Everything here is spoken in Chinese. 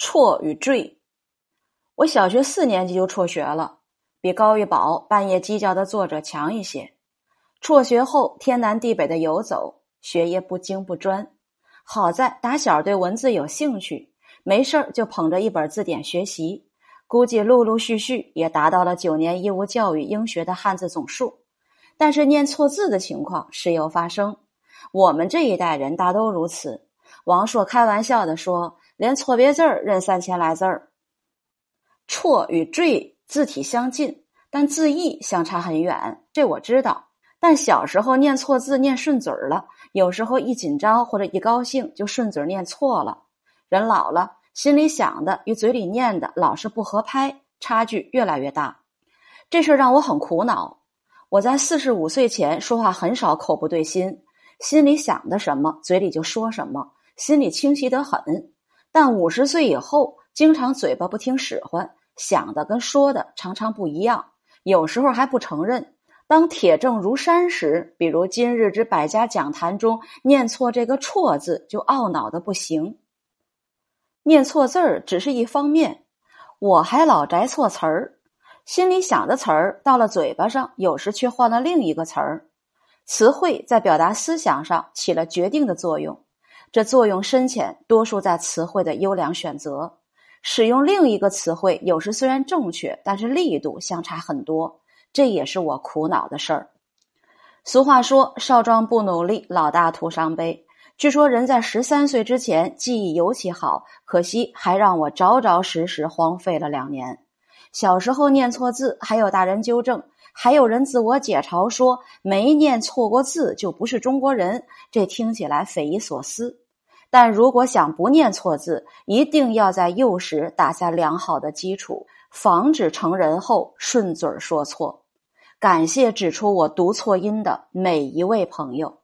辍与坠。我小学四年级就辍学了，比高玉宝半夜鸡叫的作者强一些。辍学后，天南地北的游走，学业不精不专。好在打小对文字有兴趣，没事儿就捧着一本字典学习。估计陆陆续续也达到了九年义务教育应学的汉字总数。但是念错字的情况时有发生，我们这一代人大都如此。王朔开玩笑的说：“连错别字儿认三千来字儿。”辍与坠字体相近，但字义相差很远。这我知道。但小时候念错字念顺嘴儿了，有时候一紧张或者一高兴就顺嘴念错了。人老了，心里想的与嘴里念的老是不合拍，差距越来越大。这事让我很苦恼。我在四十五岁前说话很少口不对心，心里想的什么，嘴里就说什么，心里清晰得很。但五十岁以后，经常嘴巴不听使唤，想的跟说的常常不一样，有时候还不承认。当铁证如山时，比如今日之百家讲坛中念错这个“错”字，就懊恼的不行。念错字儿只是一方面，我还老摘错词儿。心里想的词儿到了嘴巴上，有时却换了另一个词儿。词汇在表达思想上起了决定的作用，这作用深浅，多数在词汇的优良选择。使用另一个词汇，有时虽然正确，但是力度相差很多，这也是我苦恼的事儿。俗话说：“少壮不努力，老大徒伤悲。”据说人在十三岁之前记忆尤其好，可惜还让我着着实实荒废了两年。小时候念错字，还有大人纠正，还有人自我解嘲说没念错过字就不是中国人，这听起来匪夷所思。但如果想不念错字，一定要在幼时打下良好的基础，防止成人后顺嘴说错。感谢指出我读错音的每一位朋友。